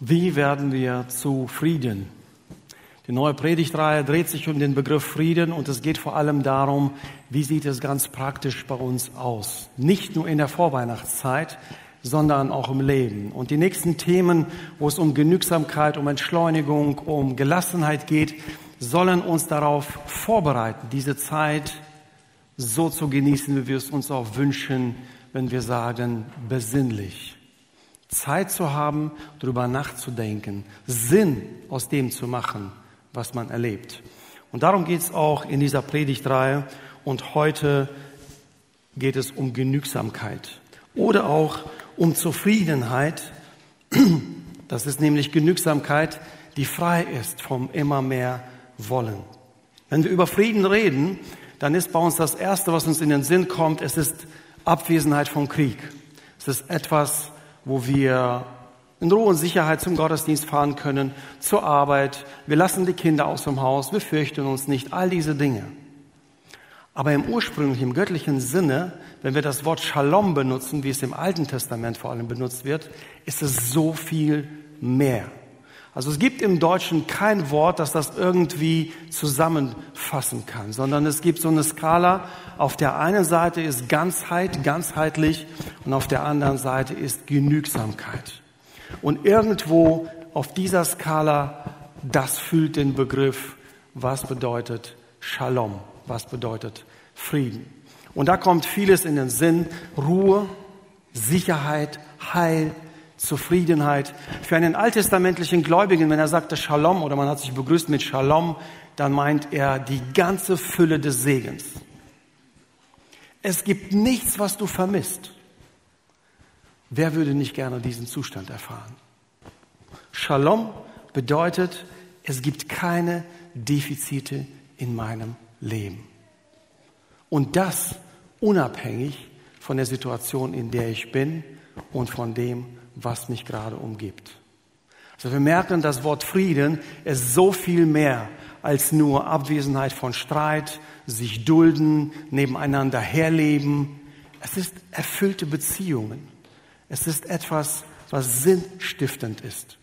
Wie werden wir zu Frieden? Die neue Predigtreihe dreht sich um den Begriff Frieden und es geht vor allem darum, wie sieht es ganz praktisch bei uns aus? Nicht nur in der Vorweihnachtszeit, sondern auch im Leben. Und die nächsten Themen, wo es um Genügsamkeit, um Entschleunigung, um Gelassenheit geht, sollen uns darauf vorbereiten, diese Zeit so zu genießen, wie wir es uns auch wünschen, wenn wir sagen, besinnlich. Zeit zu haben, darüber nachzudenken, Sinn aus dem zu machen, was man erlebt. Und darum geht es auch in dieser Predigtreihe. Und heute geht es um Genügsamkeit oder auch um Zufriedenheit. Das ist nämlich Genügsamkeit, die frei ist vom immer mehr Wollen. Wenn wir über Frieden reden, dann ist bei uns das Erste, was uns in den Sinn kommt, es ist Abwesenheit von Krieg. Es ist etwas, wo wir in Ruhe und Sicherheit zum Gottesdienst fahren können, zur Arbeit. Wir lassen die Kinder aus dem Haus, wir fürchten uns nicht, all diese Dinge. Aber im ursprünglichen, im göttlichen Sinne, wenn wir das Wort Shalom benutzen, wie es im Alten Testament vor allem benutzt wird, ist es so viel mehr. Also es gibt im Deutschen kein Wort, das das irgendwie zusammenfassen kann, sondern es gibt so eine Skala. Auf der einen Seite ist Ganzheit, ganzheitlich und auf der anderen Seite ist Genügsamkeit. Und irgendwo auf dieser Skala, das füllt den Begriff, was bedeutet Shalom, was bedeutet Frieden. Und da kommt vieles in den Sinn, Ruhe, Sicherheit, Heil, Zufriedenheit. Für einen alttestamentlichen Gläubigen, wenn er sagte Shalom oder man hat sich begrüßt mit Shalom, dann meint er die ganze Fülle des Segens. Es gibt nichts, was du vermisst. Wer würde nicht gerne diesen Zustand erfahren? Shalom bedeutet, es gibt keine Defizite in meinem Leben. Und das unabhängig von der Situation, in der ich bin und von dem, was mich gerade umgibt. Also wir merken, das Wort Frieden ist so viel mehr als nur Abwesenheit von Streit, sich dulden, nebeneinander herleben. Es ist erfüllte Beziehungen. Es ist etwas, was sinnstiftend ist.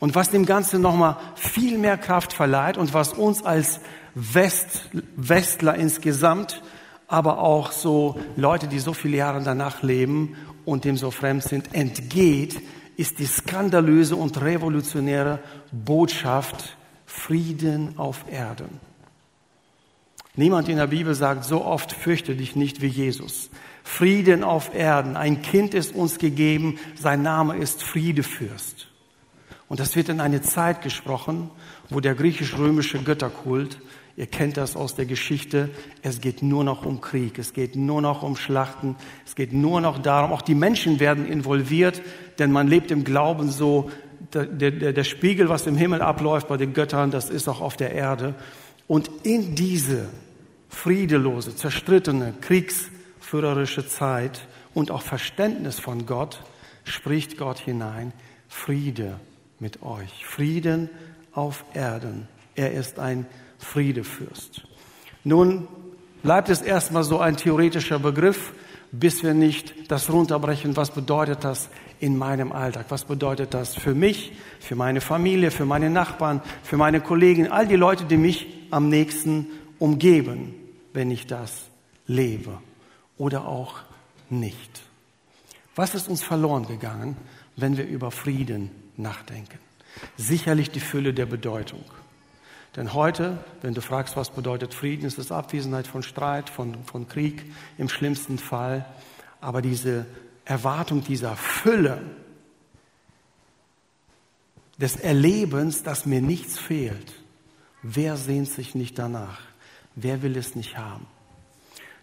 Und was dem Ganzen nochmal viel mehr Kraft verleiht und was uns als West, Westler insgesamt, aber auch so Leute, die so viele Jahre danach leben und dem so fremd sind, entgeht, ist die skandalöse und revolutionäre Botschaft Frieden auf Erden. Niemand in der Bibel sagt so oft, fürchte dich nicht wie Jesus. Frieden auf Erden. Ein Kind ist uns gegeben, sein Name ist Friedefürst. Und das wird in eine Zeit gesprochen, wo der griechisch-römische Götterkult Ihr kennt das aus der Geschichte. Es geht nur noch um Krieg. Es geht nur noch um Schlachten. Es geht nur noch darum, auch die Menschen werden involviert, denn man lebt im Glauben so, der, der, der Spiegel, was im Himmel abläuft bei den Göttern, das ist auch auf der Erde. Und in diese friedelose, zerstrittene, kriegsführerische Zeit und auch Verständnis von Gott spricht Gott hinein, Friede mit euch, Frieden auf Erden. Er ist ein Friedefürst. Nun bleibt es erstmal so ein theoretischer Begriff, bis wir nicht das runterbrechen, was bedeutet das in meinem Alltag, was bedeutet das für mich, für meine Familie, für meine Nachbarn, für meine Kollegen, all die Leute, die mich am nächsten umgeben, wenn ich das lebe oder auch nicht. Was ist uns verloren gegangen, wenn wir über Frieden nachdenken? Sicherlich die Fülle der Bedeutung. Denn heute, wenn du fragst, was bedeutet Frieden, ist es Abwesenheit von Streit, von, von Krieg im schlimmsten Fall. Aber diese Erwartung dieser Fülle des Erlebens, dass mir nichts fehlt, wer sehnt sich nicht danach? Wer will es nicht haben?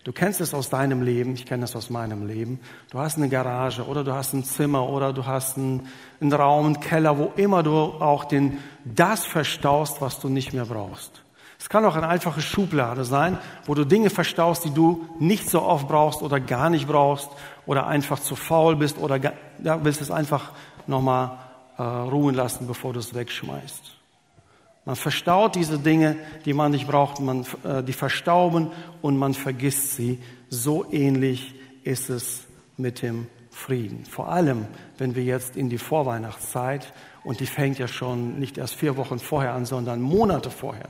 Du kennst es aus deinem Leben, ich kenne es aus meinem Leben. Du hast eine Garage oder du hast ein Zimmer oder du hast einen, einen Raum, einen Keller, wo immer du auch den, das verstaust, was du nicht mehr brauchst. Es kann auch eine einfache Schublade sein, wo du Dinge verstaust, die du nicht so oft brauchst oder gar nicht brauchst oder einfach zu faul bist oder ja, willst es einfach nochmal äh, ruhen lassen, bevor du es wegschmeißt. Man verstaut diese Dinge, die man nicht braucht, man, äh, die verstauben und man vergisst sie. So ähnlich ist es mit dem Frieden. Vor allem, wenn wir jetzt in die Vorweihnachtszeit, und die fängt ja schon nicht erst vier Wochen vorher an, sondern Monate vorher,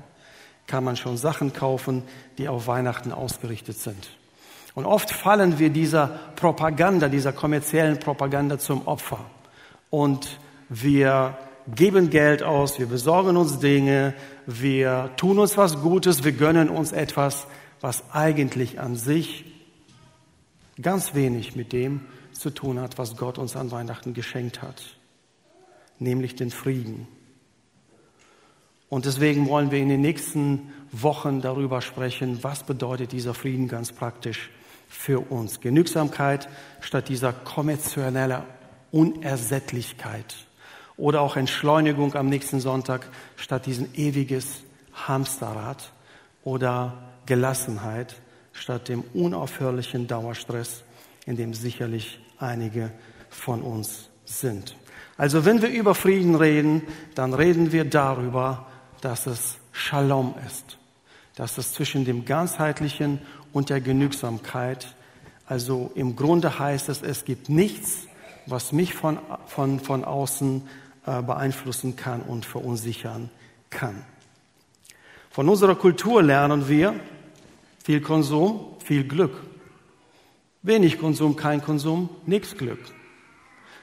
kann man schon Sachen kaufen, die auf Weihnachten ausgerichtet sind. Und oft fallen wir dieser Propaganda, dieser kommerziellen Propaganda zum Opfer. Und wir geben Geld aus, wir besorgen uns Dinge, wir tun uns was Gutes, wir gönnen uns etwas, was eigentlich an sich ganz wenig mit dem zu tun hat, was Gott uns an Weihnachten geschenkt hat, nämlich den Frieden. Und deswegen wollen wir in den nächsten Wochen darüber sprechen, was bedeutet dieser Frieden ganz praktisch für uns. Genügsamkeit statt dieser kommerziellen Unersättlichkeit. Oder auch Entschleunigung am nächsten Sonntag statt diesen ewiges Hamsterrad. Oder Gelassenheit statt dem unaufhörlichen Dauerstress, in dem sicherlich einige von uns sind. Also wenn wir über Frieden reden, dann reden wir darüber, dass es Shalom ist, dass es zwischen dem ganzheitlichen und der Genügsamkeit, also im Grunde heißt es, es gibt nichts, was mich von, von, von außen beeinflussen kann und verunsichern kann. Von unserer Kultur lernen wir viel Konsum, viel Glück. Wenig Konsum, kein Konsum, nichts Glück.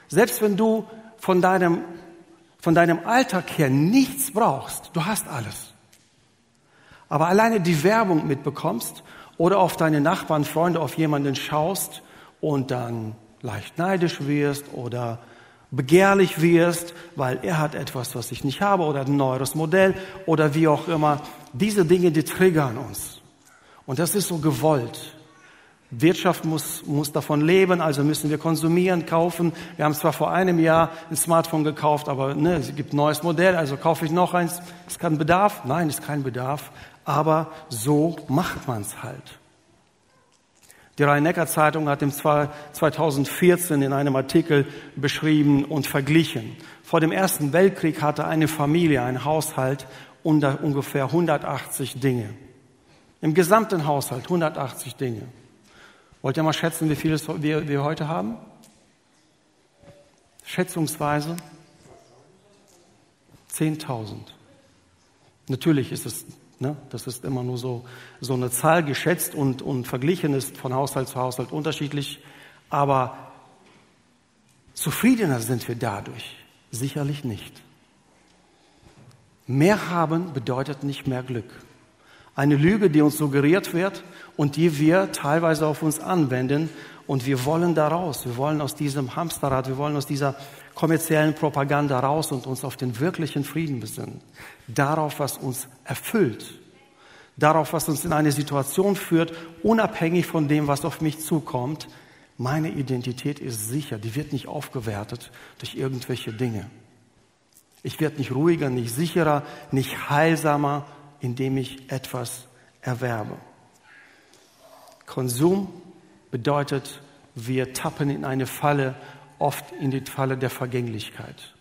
Selbst wenn du von deinem, von deinem Alltag her nichts brauchst, du hast alles. Aber alleine die Werbung mitbekommst oder auf deine Nachbarn, Freunde, auf jemanden schaust und dann leicht neidisch wirst oder begehrlich wirst, weil er hat etwas, was ich nicht habe oder ein neueres Modell oder wie auch immer. Diese Dinge, die triggern uns. Und das ist so gewollt. Wirtschaft muss, muss davon leben, also müssen wir konsumieren, kaufen. Wir haben zwar vor einem Jahr ein Smartphone gekauft, aber ne, es gibt ein neues Modell, also kaufe ich noch eins. Ist kein Bedarf? Nein, ist kein Bedarf. Aber so macht man es halt. Die Rhein-Neckar-Zeitung hat im 2014 in einem Artikel beschrieben und verglichen. Vor dem Ersten Weltkrieg hatte eine Familie, ein Haushalt unter ungefähr 180 Dinge. Im gesamten Haushalt 180 Dinge. Wollt ihr mal schätzen, wie viel wir, wir heute haben? Schätzungsweise 10.000. Natürlich ist es Ne? Das ist immer nur so, so eine Zahl geschätzt und, und verglichen ist von Haushalt zu Haushalt unterschiedlich. Aber zufriedener sind wir dadurch sicherlich nicht. Mehr haben bedeutet nicht mehr Glück. Eine Lüge, die uns suggeriert wird und die wir teilweise auf uns anwenden. Und wir wollen da raus. Wir wollen aus diesem Hamsterrad, wir wollen aus dieser kommerziellen Propaganda raus und uns auf den wirklichen Frieden besinnen. Darauf, was uns erfüllt. Darauf, was uns in eine Situation führt, unabhängig von dem, was auf mich zukommt. Meine Identität ist sicher. Die wird nicht aufgewertet durch irgendwelche Dinge. Ich werde nicht ruhiger, nicht sicherer, nicht heilsamer, indem ich etwas erwerbe. Konsum bedeutet, wir tappen in eine Falle, oft in die Falle der Vergänglichkeit.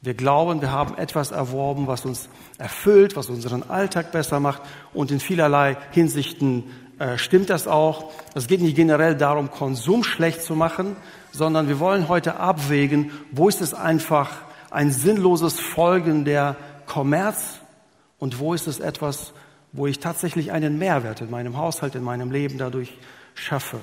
Wir glauben, wir haben etwas erworben, was uns erfüllt, was unseren Alltag besser macht und in vielerlei Hinsichten äh, stimmt das auch. Es geht nicht generell darum, Konsum schlecht zu machen, sondern wir wollen heute abwägen, wo ist es einfach ein sinnloses Folgen der Kommerz und wo ist es etwas, wo ich tatsächlich einen Mehrwert in meinem Haushalt, in meinem Leben dadurch schaffe.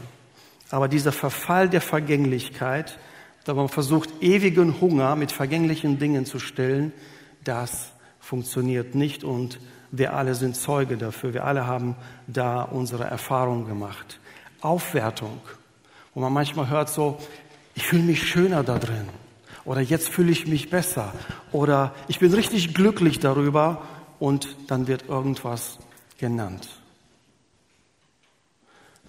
Aber dieser Verfall der Vergänglichkeit, da man versucht, ewigen Hunger mit vergänglichen Dingen zu stillen, das funktioniert nicht und wir alle sind Zeuge dafür. Wir alle haben da unsere Erfahrung gemacht. Aufwertung, wo man manchmal hört so, ich fühle mich schöner da drin oder jetzt fühle ich mich besser oder ich bin richtig glücklich darüber und dann wird irgendwas genannt.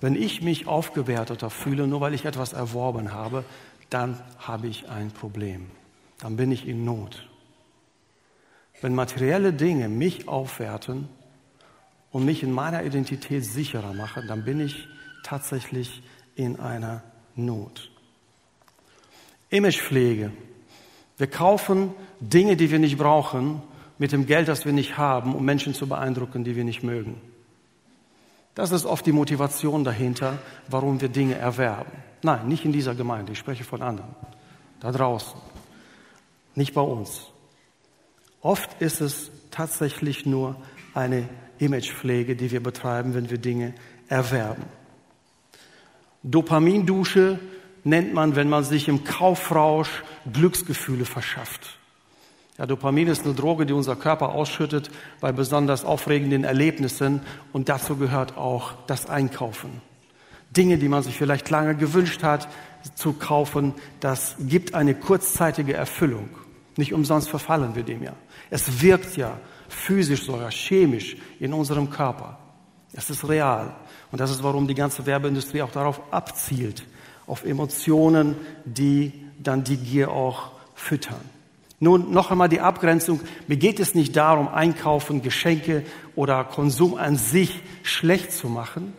Wenn ich mich aufgewerteter fühle, nur weil ich etwas erworben habe, dann habe ich ein Problem. Dann bin ich in Not. Wenn materielle Dinge mich aufwerten und mich in meiner Identität sicherer machen, dann bin ich tatsächlich in einer Not. Imagepflege. Wir kaufen Dinge, die wir nicht brauchen, mit dem Geld, das wir nicht haben, um Menschen zu beeindrucken, die wir nicht mögen. Das ist oft die Motivation dahinter, warum wir Dinge erwerben. Nein, nicht in dieser Gemeinde, ich spreche von anderen. Da draußen. Nicht bei uns. Oft ist es tatsächlich nur eine Imagepflege, die wir betreiben, wenn wir Dinge erwerben. Dopamindusche nennt man, wenn man sich im Kaufrausch Glücksgefühle verschafft. Ja, Dopamin ist eine Droge, die unser Körper ausschüttet bei besonders aufregenden Erlebnissen und dazu gehört auch das Einkaufen. Dinge, die man sich vielleicht lange gewünscht hat zu kaufen, das gibt eine kurzzeitige Erfüllung. Nicht umsonst verfallen wir dem ja. Es wirkt ja physisch sogar, chemisch in unserem Körper. Es ist real. Und das ist, warum die ganze Werbeindustrie auch darauf abzielt, auf Emotionen, die dann die Gier auch füttern. Nun noch einmal die Abgrenzung. Mir geht es nicht darum, Einkaufen, Geschenke oder Konsum an sich schlecht zu machen,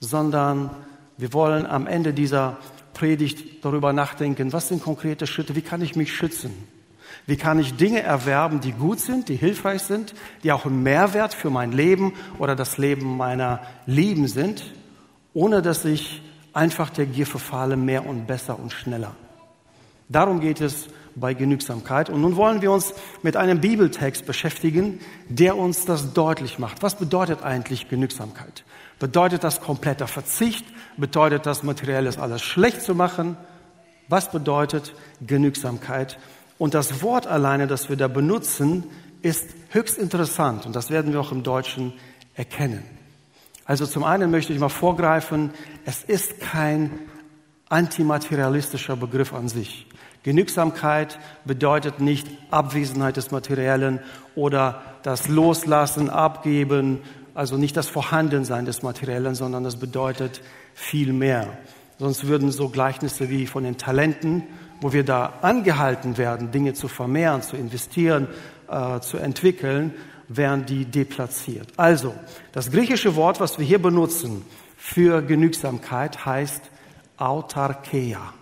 sondern wir wollen am Ende dieser Predigt darüber nachdenken, was sind konkrete Schritte, wie kann ich mich schützen? Wie kann ich Dinge erwerben, die gut sind, die hilfreich sind, die auch ein Mehrwert für mein Leben oder das Leben meiner Lieben sind, ohne dass ich einfach der Gier verfalle, mehr und besser und schneller. Darum geht es bei Genügsamkeit. Und nun wollen wir uns mit einem Bibeltext beschäftigen, der uns das deutlich macht. Was bedeutet eigentlich Genügsamkeit? Bedeutet das kompletter Verzicht? Bedeutet das materielles alles schlecht zu machen? Was bedeutet Genügsamkeit? Und das Wort alleine, das wir da benutzen, ist höchst interessant. Und das werden wir auch im Deutschen erkennen. Also zum einen möchte ich mal vorgreifen, es ist kein antimaterialistischer Begriff an sich. Genügsamkeit bedeutet nicht Abwesenheit des Materiellen oder das Loslassen, Abgeben, also nicht das Vorhandensein des Materiellen, sondern das bedeutet viel mehr. Sonst würden so Gleichnisse wie von den Talenten, wo wir da angehalten werden, Dinge zu vermehren, zu investieren, äh, zu entwickeln, wären die deplatziert. Also, das griechische Wort, was wir hier benutzen für Genügsamkeit, heißt Autarkeia.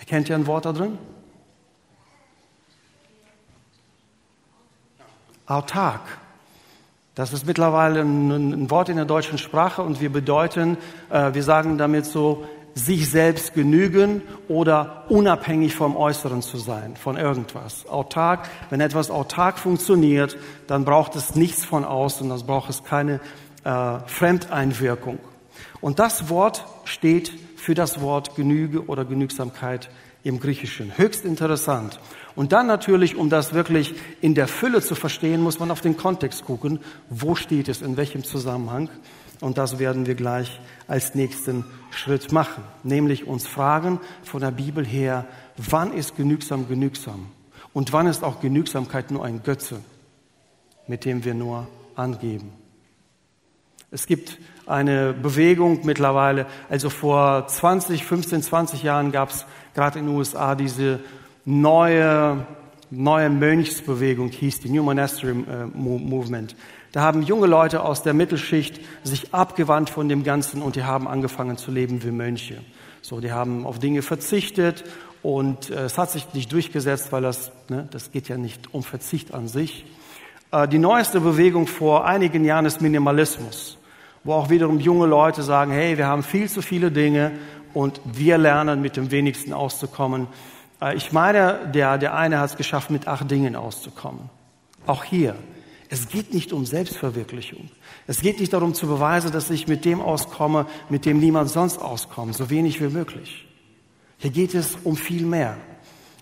Erkennt ihr ein Wort da drin? Autark. Das ist mittlerweile ein, Wort in der deutschen Sprache und wir bedeuten, äh, wir sagen damit so, sich selbst genügen oder unabhängig vom Äußeren zu sein, von irgendwas. Autark, wenn etwas autark funktioniert, dann braucht es nichts von außen, dann braucht es keine äh, Fremdeinwirkung. Und das Wort steht für das Wort Genüge oder Genügsamkeit im Griechischen. Höchst interessant. Und dann natürlich, um das wirklich in der Fülle zu verstehen, muss man auf den Kontext gucken. Wo steht es, in welchem Zusammenhang? Und das werden wir gleich als nächsten Schritt machen. Nämlich uns fragen von der Bibel her, wann ist genügsam genügsam? Und wann ist auch Genügsamkeit nur ein Götze, mit dem wir nur angeben? Es gibt eine Bewegung mittlerweile, also vor 20, 15, 20 Jahren gab es gerade in den USA diese neue, neue Mönchsbewegung, hieß die New Monastery äh, Movement. Da haben junge Leute aus der Mittelschicht sich abgewandt von dem Ganzen und die haben angefangen zu leben wie Mönche. So, die haben auf Dinge verzichtet und äh, es hat sich nicht durchgesetzt, weil das, ne, das geht ja nicht um Verzicht an sich. Äh, die neueste Bewegung vor einigen Jahren ist Minimalismus wo auch wiederum junge Leute sagen, hey, wir haben viel zu viele Dinge und wir lernen mit dem wenigsten auszukommen. Äh, ich meine, der, der eine hat es geschafft, mit acht Dingen auszukommen. Auch hier. Es geht nicht um Selbstverwirklichung. Es geht nicht darum zu beweisen, dass ich mit dem auskomme, mit dem niemand sonst auskommt, so wenig wie möglich. Hier geht es um viel mehr.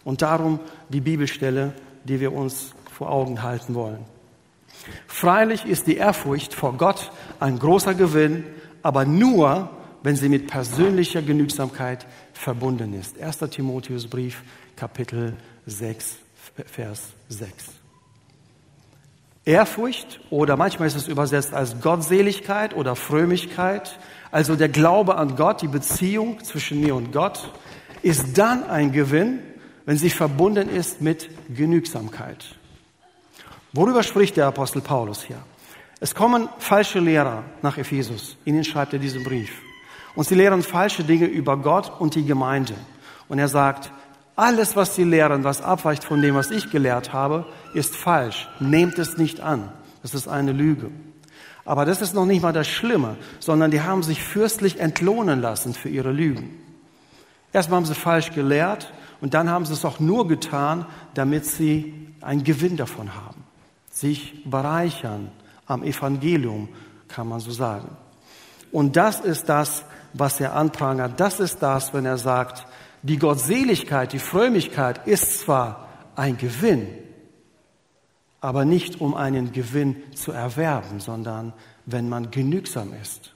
Und darum die Bibelstelle, die wir uns vor Augen halten wollen. Freilich ist die Ehrfurcht vor Gott ein großer Gewinn, aber nur, wenn sie mit persönlicher Genügsamkeit verbunden ist. 1. Timotheusbrief, Kapitel 6, Vers 6. Ehrfurcht oder manchmal ist es übersetzt als Gottseligkeit oder Frömmigkeit, also der Glaube an Gott, die Beziehung zwischen mir und Gott, ist dann ein Gewinn, wenn sie verbunden ist mit Genügsamkeit. Worüber spricht der Apostel Paulus hier? Es kommen falsche Lehrer nach Ephesus. Ihnen schreibt er diesen Brief. Und sie lehren falsche Dinge über Gott und die Gemeinde. Und er sagt, alles, was sie lehren, was abweicht von dem, was ich gelehrt habe, ist falsch. Nehmt es nicht an. Das ist eine Lüge. Aber das ist noch nicht mal das Schlimme, sondern die haben sich fürstlich entlohnen lassen für ihre Lügen. Erstmal haben sie falsch gelehrt und dann haben sie es auch nur getan, damit sie einen Gewinn davon haben, sich bereichern am Evangelium, kann man so sagen. Und das ist das, was er anprangert. Das ist das, wenn er sagt, die Gottseligkeit, die Frömmigkeit ist zwar ein Gewinn, aber nicht um einen Gewinn zu erwerben, sondern wenn man genügsam ist.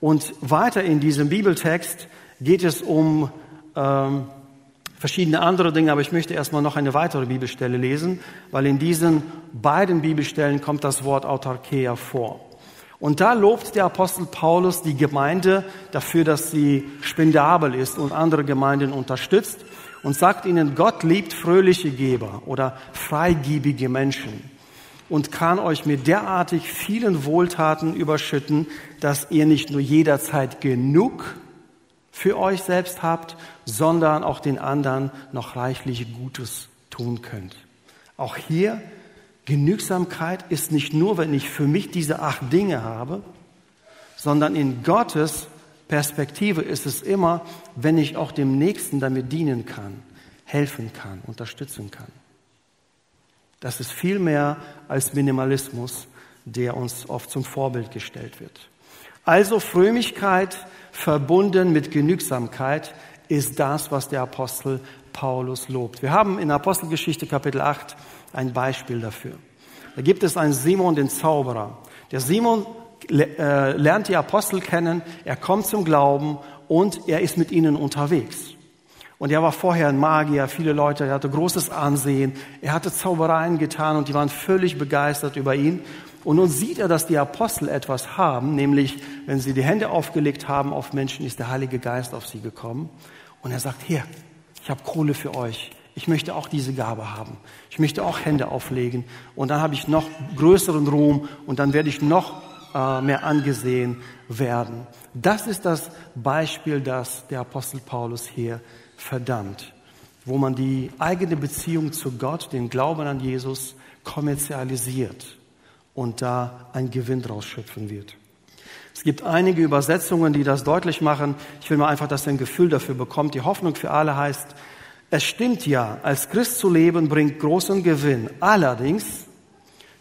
Und weiter in diesem Bibeltext geht es um ähm, verschiedene andere Dinge, aber ich möchte erstmal noch eine weitere Bibelstelle lesen, weil in diesen beiden Bibelstellen kommt das Wort Autarkeia vor. Und da lobt der Apostel Paulus die Gemeinde dafür, dass sie spendabel ist und andere Gemeinden unterstützt und sagt ihnen, Gott liebt fröhliche Geber oder freigiebige Menschen und kann euch mit derartig vielen Wohltaten überschütten, dass ihr nicht nur jederzeit genug für euch selbst habt, sondern auch den anderen noch reichlich Gutes tun könnt. Auch hier Genügsamkeit ist nicht nur, wenn ich für mich diese acht Dinge habe, sondern in Gottes Perspektive ist es immer, wenn ich auch dem Nächsten damit dienen kann, helfen kann, unterstützen kann. Das ist viel mehr als Minimalismus, der uns oft zum Vorbild gestellt wird. Also Frömmigkeit verbunden mit Genügsamkeit ist das, was der Apostel Paulus lobt. Wir haben in Apostelgeschichte Kapitel 8 ein Beispiel dafür. Da gibt es einen Simon, den Zauberer. Der Simon äh, lernt die Apostel kennen, er kommt zum Glauben und er ist mit ihnen unterwegs. Und er war vorher ein Magier, viele Leute, er hatte großes Ansehen, er hatte Zaubereien getan und die waren völlig begeistert über ihn. Und nun sieht er, dass die Apostel etwas haben, nämlich wenn sie die Hände aufgelegt haben auf Menschen, ist der Heilige Geist auf sie gekommen. Und er sagt, hier, ich habe Kohle für euch ich möchte auch diese Gabe haben. Ich möchte auch Hände auflegen und dann habe ich noch größeren Ruhm und dann werde ich noch äh, mehr angesehen werden. Das ist das Beispiel, das der Apostel Paulus hier verdammt, wo man die eigene Beziehung zu Gott, den Glauben an Jesus kommerzialisiert und da ein Gewinn draus schöpfen wird. Es gibt einige Übersetzungen, die das deutlich machen. Ich will mal einfach, dass ihr ein Gefühl dafür bekommt. Die Hoffnung für alle heißt, es stimmt ja, als Christ zu leben bringt großen Gewinn. Allerdings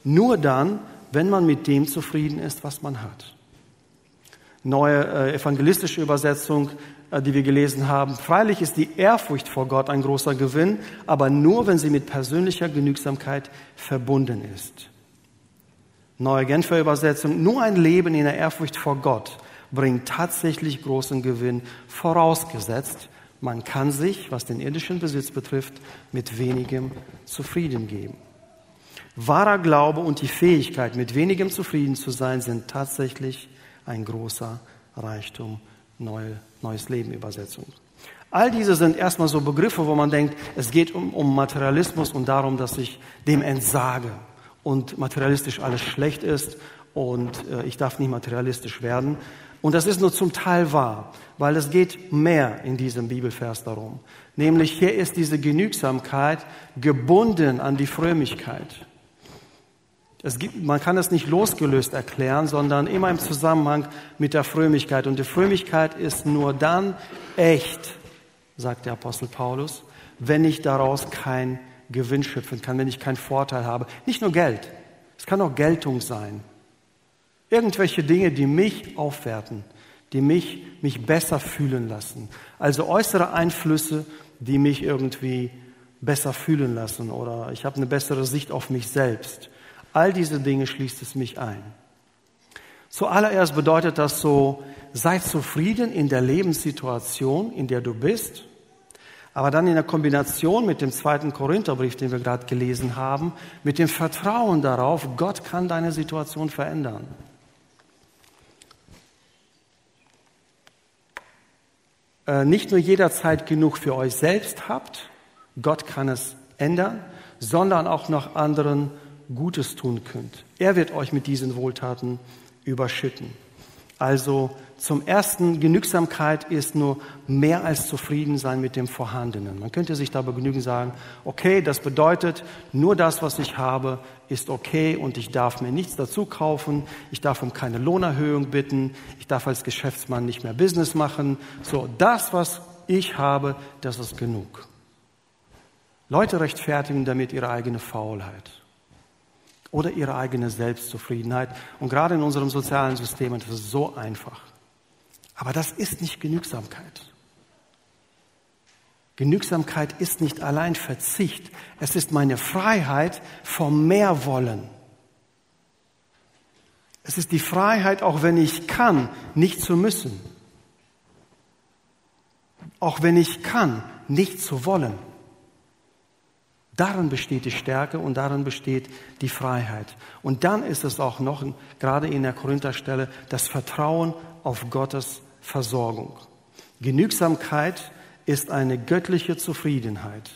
nur dann, wenn man mit dem zufrieden ist, was man hat. Neue äh, evangelistische Übersetzung, äh, die wir gelesen haben. Freilich ist die Ehrfurcht vor Gott ein großer Gewinn, aber nur, wenn sie mit persönlicher Genügsamkeit verbunden ist. Neue Genfer Übersetzung. Nur ein Leben in der Ehrfurcht vor Gott bringt tatsächlich großen Gewinn, vorausgesetzt, man kann sich, was den irdischen Besitz betrifft, mit wenigem zufrieden geben. Wahrer Glaube und die Fähigkeit, mit wenigem zufrieden zu sein, sind tatsächlich ein großer Reichtum. Neue, neues Leben Übersetzung. All diese sind erstmal so Begriffe, wo man denkt, es geht um, um Materialismus und darum, dass ich dem entsage und materialistisch alles schlecht ist und äh, ich darf nicht materialistisch werden. Und das ist nur zum Teil wahr, weil es geht mehr in diesem Bibelvers darum. Nämlich hier ist diese Genügsamkeit gebunden an die Frömmigkeit. Gibt, man kann es nicht losgelöst erklären, sondern immer im Zusammenhang mit der Frömmigkeit. Und die Frömmigkeit ist nur dann echt, sagt der Apostel Paulus, wenn ich daraus kein Gewinn schöpfen kann, wenn ich keinen Vorteil habe. Nicht nur Geld, es kann auch Geltung sein. Irgendwelche Dinge, die mich aufwerten, die mich, mich besser fühlen lassen. Also äußere Einflüsse, die mich irgendwie besser fühlen lassen oder ich habe eine bessere Sicht auf mich selbst. All diese Dinge schließt es mich ein. Zuallererst bedeutet das so, sei zufrieden in der Lebenssituation, in der du bist. Aber dann in der Kombination mit dem zweiten Korintherbrief, den wir gerade gelesen haben, mit dem Vertrauen darauf, Gott kann deine Situation verändern. Äh, nicht nur jederzeit genug für euch selbst habt, Gott kann es ändern, sondern auch noch anderen Gutes tun könnt. Er wird euch mit diesen Wohltaten überschütten. Also zum ersten, Genügsamkeit ist nur mehr als zufrieden sein mit dem Vorhandenen. Man könnte sich da begnügen sagen, okay, das bedeutet, nur das, was ich habe, ist okay und ich darf mir nichts dazu kaufen, ich darf um keine Lohnerhöhung bitten, ich darf als Geschäftsmann nicht mehr Business machen. So, das, was ich habe, das ist genug. Leute rechtfertigen damit ihre eigene Faulheit oder ihre eigene Selbstzufriedenheit. Und gerade in unserem sozialen System ist es so einfach. Aber das ist nicht Genügsamkeit. Genügsamkeit ist nicht allein Verzicht, es ist meine Freiheit vom Mehrwollen. Es ist die Freiheit, auch wenn ich kann, nicht zu müssen. Auch wenn ich kann, nicht zu wollen. Darin besteht die Stärke und darin besteht die Freiheit. Und dann ist es auch noch, gerade in der Korintherstelle, das Vertrauen auf Gottes Versorgung. Genügsamkeit ist eine göttliche Zufriedenheit.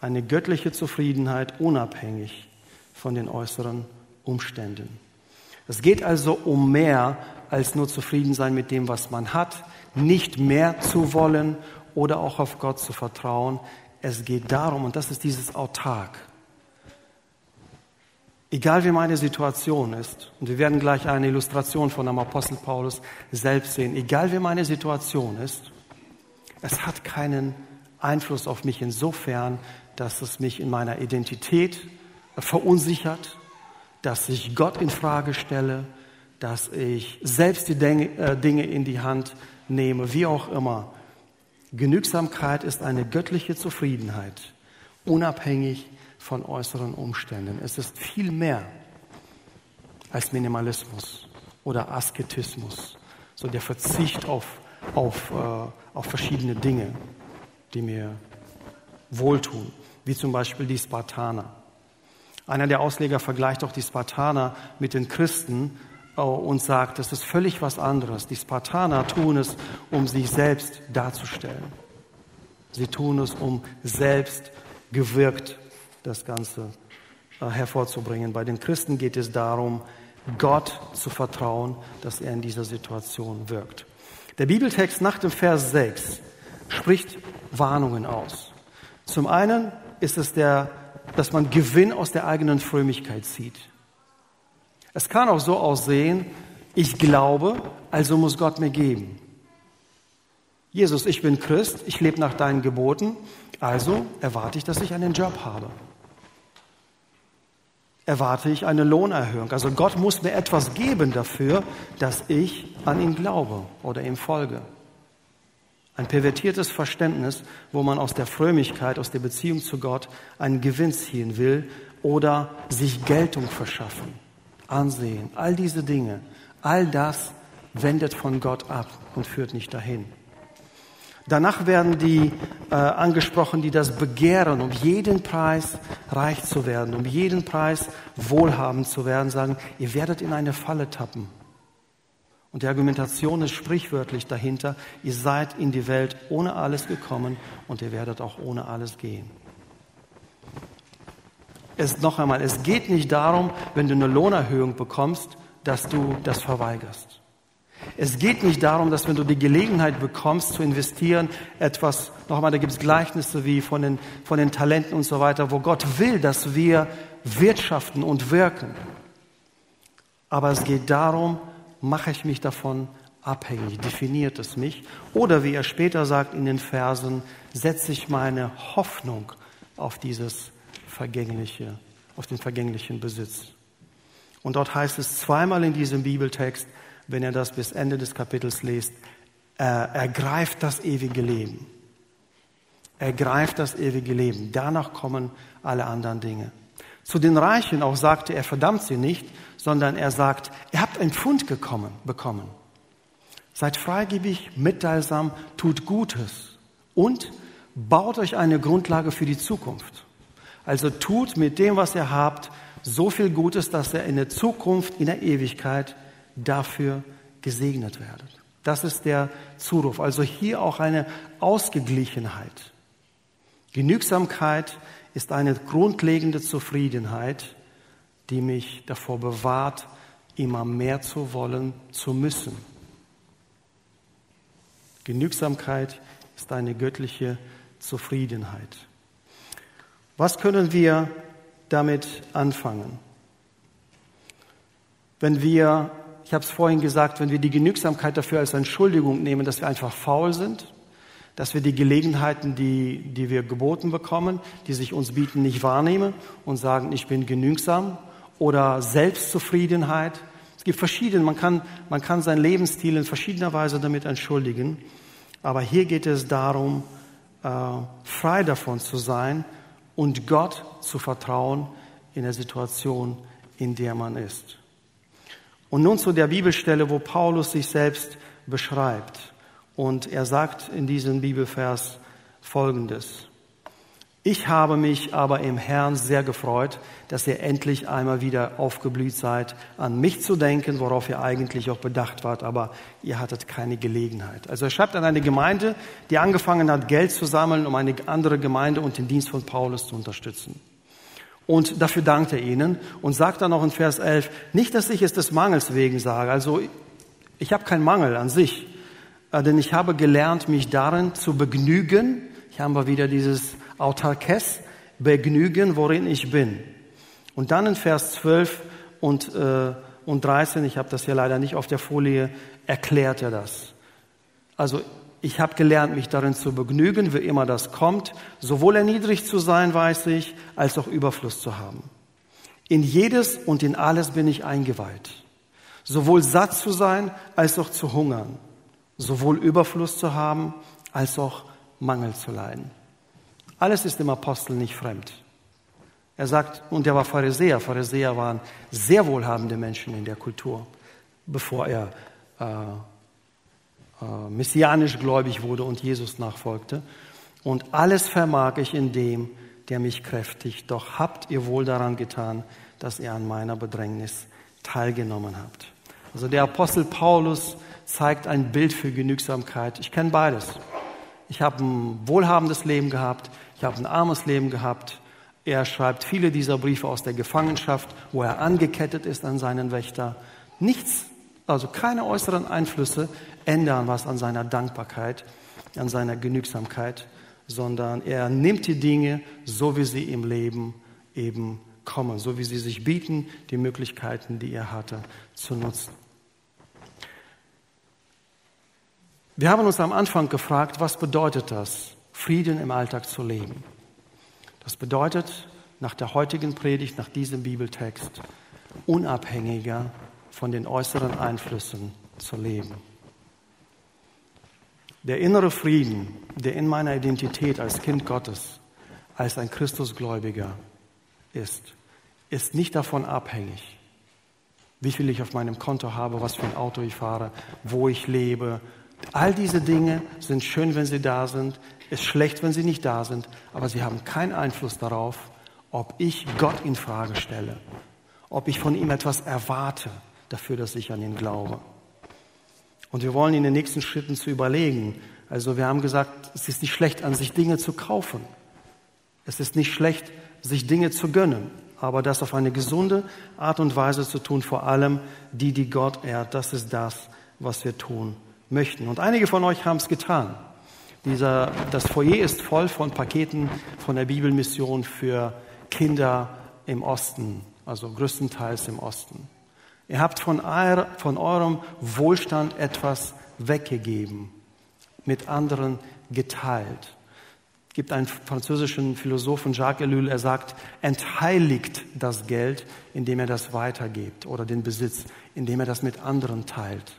Eine göttliche Zufriedenheit unabhängig von den äußeren Umständen. Es geht also um mehr als nur zufrieden sein mit dem, was man hat, nicht mehr zu wollen oder auch auf Gott zu vertrauen. Es geht darum, und das ist dieses Autark. Egal wie meine Situation ist, und wir werden gleich eine Illustration von dem Apostel Paulus selbst sehen, egal wie meine Situation ist, es hat keinen Einfluss auf mich insofern, dass es mich in meiner Identität verunsichert, dass ich Gott in Frage stelle, dass ich selbst die äh, Dinge in die Hand nehme, wie auch immer. Genügsamkeit ist eine göttliche Zufriedenheit, unabhängig von äußeren Umständen. Es ist viel mehr als Minimalismus oder Asketismus, so der Verzicht auf, auf, äh, auf verschiedene Dinge, die mir wohltun, wie zum Beispiel die Spartaner. Einer der Ausleger vergleicht auch die Spartaner mit den Christen und sagt, das ist völlig was anderes. Die Spartaner tun es, um sich selbst darzustellen. Sie tun es, um selbst gewirkt das Ganze äh, hervorzubringen. Bei den Christen geht es darum, Gott zu vertrauen, dass er in dieser Situation wirkt. Der Bibeltext nach dem Vers 6 spricht Warnungen aus. Zum einen ist es der, dass man Gewinn aus der eigenen Frömmigkeit zieht. Es kann auch so aussehen, ich glaube, also muss Gott mir geben. Jesus, ich bin Christ, ich lebe nach deinen Geboten, also erwarte ich, dass ich einen Job habe. Erwarte ich eine Lohnerhöhung. Also Gott muss mir etwas geben dafür, dass ich an ihn glaube oder ihm folge. Ein pervertiertes Verständnis, wo man aus der Frömmigkeit, aus der Beziehung zu Gott einen Gewinn ziehen will oder sich Geltung verschaffen. Ansehen, all diese Dinge, all das wendet von Gott ab und führt nicht dahin. Danach werden die äh, angesprochen, die das begehren, um jeden Preis reich zu werden, um jeden Preis wohlhabend zu werden, sagen, ihr werdet in eine Falle tappen. Und die Argumentation ist sprichwörtlich dahinter, ihr seid in die Welt ohne alles gekommen und ihr werdet auch ohne alles gehen es noch einmal, es geht nicht darum, wenn du eine Lohnerhöhung bekommst, dass du das verweigerst. Es geht nicht darum, dass wenn du die Gelegenheit bekommst zu investieren, etwas, noch einmal, da gibt es Gleichnisse wie von den, von den Talenten und so weiter, wo Gott will, dass wir wirtschaften und wirken. Aber es geht darum, mache ich mich davon abhängig, definiert es mich? Oder wie er später sagt in den Versen, setze ich meine Hoffnung auf dieses vergängliche, auf den vergänglichen Besitz. Und dort heißt es zweimal in diesem Bibeltext, wenn er das bis Ende des Kapitels liest, er ergreift das ewige Leben. Ergreift das ewige Leben. Danach kommen alle anderen Dinge. Zu den Reichen auch sagte er, verdammt sie nicht, sondern er sagt, ihr habt ein Pfund gekommen, bekommen. Seid freigebig, mitteilsam, tut Gutes und baut euch eine Grundlage für die Zukunft. Also tut mit dem, was ihr habt, so viel Gutes, dass ihr in der Zukunft, in der Ewigkeit dafür gesegnet werdet. Das ist der Zuruf. Also hier auch eine Ausgeglichenheit. Genügsamkeit ist eine grundlegende Zufriedenheit, die mich davor bewahrt, immer mehr zu wollen, zu müssen. Genügsamkeit ist eine göttliche Zufriedenheit. Was können wir damit anfangen? Wenn wir, ich habe es vorhin gesagt, wenn wir die Genügsamkeit dafür als Entschuldigung nehmen, dass wir einfach faul sind, dass wir die Gelegenheiten, die, die wir geboten bekommen, die sich uns bieten, nicht wahrnehmen und sagen, ich bin genügsam oder Selbstzufriedenheit. Es gibt verschiedene, man kann, man kann seinen Lebensstil in verschiedener Weise damit entschuldigen. Aber hier geht es darum, äh, frei davon zu sein und Gott zu vertrauen in der Situation, in der man ist. Und nun zu der Bibelstelle, wo Paulus sich selbst beschreibt. Und er sagt in diesem Bibelvers Folgendes. Ich habe mich aber im Herrn sehr gefreut, dass ihr endlich einmal wieder aufgeblüht seid, an mich zu denken, worauf ihr eigentlich auch bedacht wart, aber ihr hattet keine Gelegenheit. Also er schreibt an eine Gemeinde, die angefangen hat, Geld zu sammeln, um eine andere Gemeinde und den Dienst von Paulus zu unterstützen. Und dafür dankt er ihnen und sagt dann auch in Vers 11, nicht, dass ich es des Mangels wegen sage, also ich habe keinen Mangel an sich, äh, denn ich habe gelernt, mich darin zu begnügen. Ich habe wieder dieses Autarkes, Begnügen, worin ich bin. Und dann in Vers 12 und, äh, und 13, ich habe das hier leider nicht auf der Folie, erklärt er das. Also ich habe gelernt, mich darin zu begnügen, wie immer das kommt, sowohl erniedrigt zu sein, weiß ich, als auch Überfluss zu haben. In jedes und in alles bin ich eingeweiht. Sowohl satt zu sein, als auch zu hungern sowohl Überfluss zu haben, als auch Mangel zu leiden. Alles ist dem Apostel nicht fremd. Er sagt, und er war Pharisäer. Pharisäer waren sehr wohlhabende Menschen in der Kultur, bevor er äh, äh, messianisch gläubig wurde und Jesus nachfolgte. Und alles vermag ich in dem, der mich kräftigt. Doch habt ihr wohl daran getan, dass ihr an meiner Bedrängnis teilgenommen habt. Also der Apostel Paulus zeigt ein Bild für Genügsamkeit. Ich kenne beides. Ich habe ein wohlhabendes Leben gehabt, ich habe ein armes Leben gehabt. Er schreibt viele dieser Briefe aus der Gefangenschaft, wo er angekettet ist an seinen Wächter. Nichts, also keine äußeren Einflüsse ändern was an seiner Dankbarkeit, an seiner Genügsamkeit, sondern er nimmt die Dinge so, wie sie im Leben eben kommen, so wie sie sich bieten, die Möglichkeiten, die er hatte, zu nutzen. Wir haben uns am Anfang gefragt, was bedeutet das, Frieden im Alltag zu leben? Das bedeutet nach der heutigen Predigt, nach diesem Bibeltext, unabhängiger von den äußeren Einflüssen zu leben. Der innere Frieden, der in meiner Identität als Kind Gottes, als ein Christusgläubiger ist, ist nicht davon abhängig, wie viel ich auf meinem Konto habe, was für ein Auto ich fahre, wo ich lebe, All diese Dinge sind schön, wenn sie da sind, ist schlecht, wenn sie nicht da sind, aber sie haben keinen Einfluss darauf, ob ich Gott in Frage stelle, ob ich von ihm etwas erwarte dafür, dass ich an ihn glaube. Und wir wollen in den nächsten Schritten zu überlegen. Also wir haben gesagt, es ist nicht schlecht, an sich Dinge zu kaufen. Es ist nicht schlecht, sich Dinge zu gönnen, aber das auf eine gesunde Art und Weise zu tun, vor allem die, die Gott ehrt. Das ist das, was wir tun möchten. Und einige von euch haben es getan. Dieser, das Foyer ist voll von Paketen von der Bibelmission für Kinder im Osten, also größtenteils im Osten. Ihr habt von, euer, von eurem Wohlstand etwas weggegeben, mit anderen geteilt. Es gibt einen französischen Philosophen, Jacques Ellul, er sagt, entheiligt das Geld, indem er das weitergibt oder den Besitz, indem er das mit anderen teilt.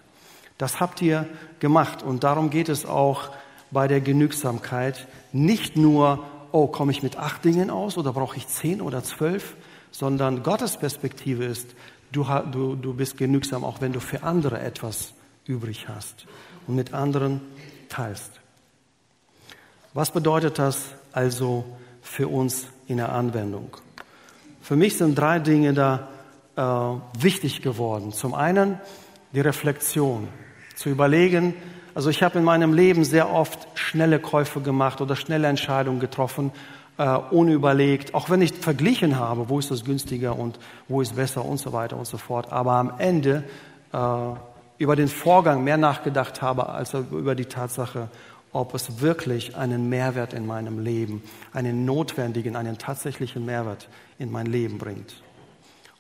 Das habt ihr gemacht und darum geht es auch bei der Genügsamkeit. Nicht nur, oh, komme ich mit acht Dingen aus oder brauche ich zehn oder zwölf, sondern Gottes Perspektive ist, du, du, du bist genügsam, auch wenn du für andere etwas übrig hast und mit anderen teilst. Was bedeutet das also für uns in der Anwendung? Für mich sind drei Dinge da äh, wichtig geworden. Zum einen die Reflexion zu überlegen. Also ich habe in meinem Leben sehr oft schnelle Käufe gemacht oder schnelle Entscheidungen getroffen, äh, äh, unüberlegt, auch wenn ich verglichen habe, wo ist das günstiger und wo ist besser und so weiter und so fort. Aber am Ende äh, über den Vorgang mehr nachgedacht habe, als über die Tatsache, ob es wirklich einen Mehrwert in meinem Leben, einen notwendigen, einen tatsächlichen Mehrwert in mein Leben bringt.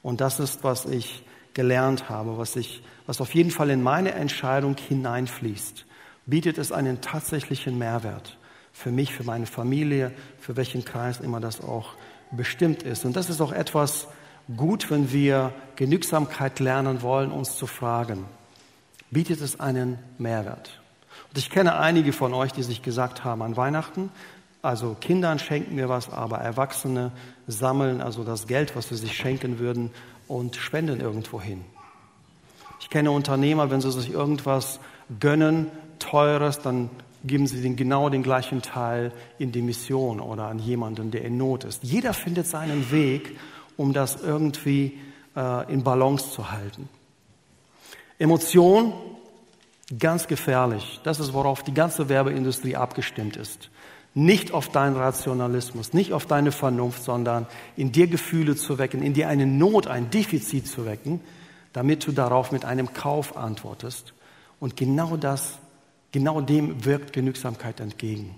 Und das ist, was ich gelernt habe, was ich, was auf jeden Fall in meine Entscheidung hineinfließt. Bietet es einen tatsächlichen Mehrwert für mich, für meine Familie, für welchen Kreis immer das auch bestimmt ist. Und das ist auch etwas gut, wenn wir Genügsamkeit lernen wollen, uns zu fragen, bietet es einen Mehrwert? Und ich kenne einige von euch, die sich gesagt haben an Weihnachten, also Kindern schenken wir was, aber Erwachsene sammeln also das Geld, was sie sich schenken würden, und spenden irgendwo hin. Ich kenne Unternehmer, wenn sie sich irgendwas gönnen, teures, dann geben sie den, genau den gleichen Teil in die Mission oder an jemanden, der in Not ist. Jeder findet seinen Weg, um das irgendwie äh, in Balance zu halten. Emotion Ganz gefährlich. Das ist, worauf die ganze Werbeindustrie abgestimmt ist. Nicht auf deinen Rationalismus, nicht auf deine Vernunft, sondern in dir Gefühle zu wecken, in dir eine Not, ein Defizit zu wecken, damit du darauf mit einem Kauf antwortest. Und genau das, genau dem wirkt Genügsamkeit entgegen.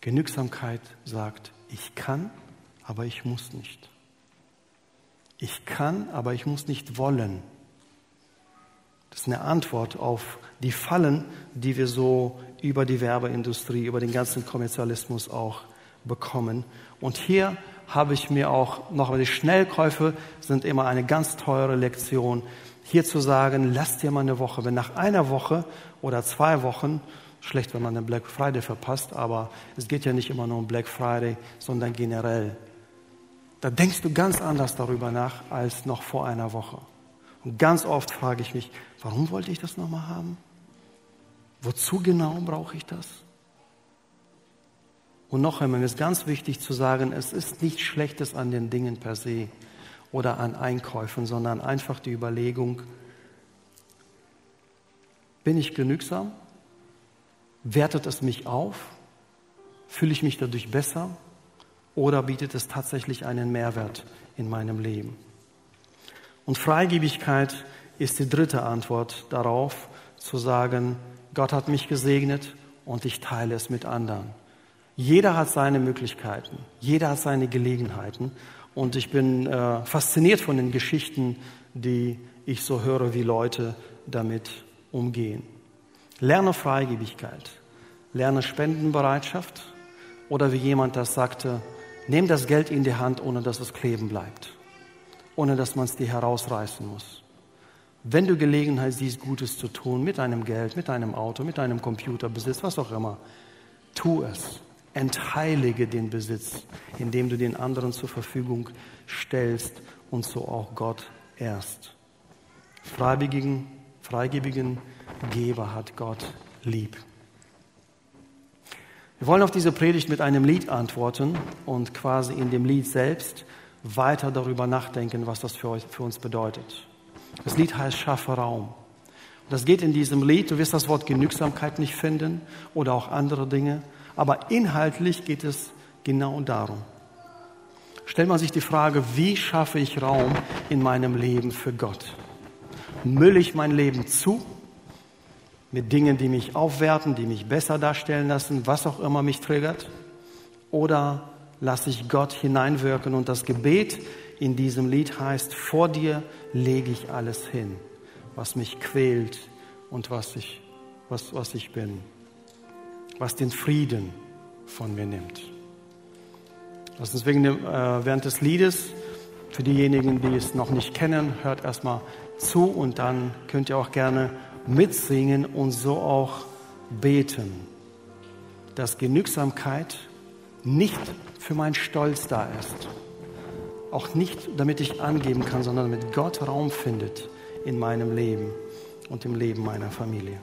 Genügsamkeit sagt, ich kann, aber ich muss nicht. Ich kann, aber ich muss nicht wollen. Das ist eine Antwort auf die Fallen, die wir so über die Werbeindustrie, über den ganzen Kommerzialismus auch bekommen. Und hier habe ich mir auch noch, die Schnellkäufe sind immer eine ganz teure Lektion, hier zu sagen, lass dir mal eine Woche. Wenn nach einer Woche oder zwei Wochen, schlecht, wenn man den Black Friday verpasst, aber es geht ja nicht immer nur um Black Friday, sondern generell. Da denkst du ganz anders darüber nach als noch vor einer Woche. Und ganz oft frage ich mich, warum wollte ich das nochmal haben? Wozu genau brauche ich das? Und noch einmal, mir ist ganz wichtig zu sagen, es ist nichts Schlechtes an den Dingen per se oder an Einkäufen, sondern einfach die Überlegung, bin ich genügsam? Wertet es mich auf? Fühle ich mich dadurch besser? Oder bietet es tatsächlich einen Mehrwert in meinem Leben? Und Freigebigkeit ist die dritte Antwort darauf, zu sagen, Gott hat mich gesegnet und ich teile es mit anderen. Jeder hat seine Möglichkeiten, jeder hat seine Gelegenheiten und ich bin äh, fasziniert von den Geschichten, die ich so höre, wie Leute damit umgehen. Lerne Freigebigkeit, lerne Spendenbereitschaft oder wie jemand das sagte, nimm das Geld in die Hand, ohne dass es kleben bleibt ohne dass man es dir herausreißen muss. Wenn du Gelegenheit siehst, Gutes zu tun, mit deinem Geld, mit deinem Auto, mit deinem Computerbesitz, was auch immer, tu es. Entheilige den Besitz, indem du den anderen zur Verfügung stellst und so auch Gott erst. Freigebigen, freigebigen Geber hat Gott lieb. Wir wollen auf diese Predigt mit einem Lied antworten und quasi in dem Lied selbst weiter darüber nachdenken, was das für, euch, für uns bedeutet. Das Lied heißt Schaffe Raum. Das geht in diesem Lied, du wirst das Wort Genügsamkeit nicht finden oder auch andere Dinge, aber inhaltlich geht es genau darum. Stellt man sich die Frage, wie schaffe ich Raum in meinem Leben für Gott? Mülle ich mein Leben zu mit Dingen, die mich aufwerten, die mich besser darstellen lassen, was auch immer mich triggert? Oder lasse ich Gott hineinwirken. Und das Gebet in diesem Lied heißt, vor dir lege ich alles hin, was mich quält und was ich, was, was ich bin, was den Frieden von mir nimmt. Lass uns wegen dem, äh, während des Liedes, für diejenigen, die es noch nicht kennen, hört erstmal zu und dann könnt ihr auch gerne mitsingen und so auch beten, dass Genügsamkeit nicht für meinen Stolz da ist. Auch nicht, damit ich angeben kann, sondern damit Gott Raum findet in meinem Leben und im Leben meiner Familie.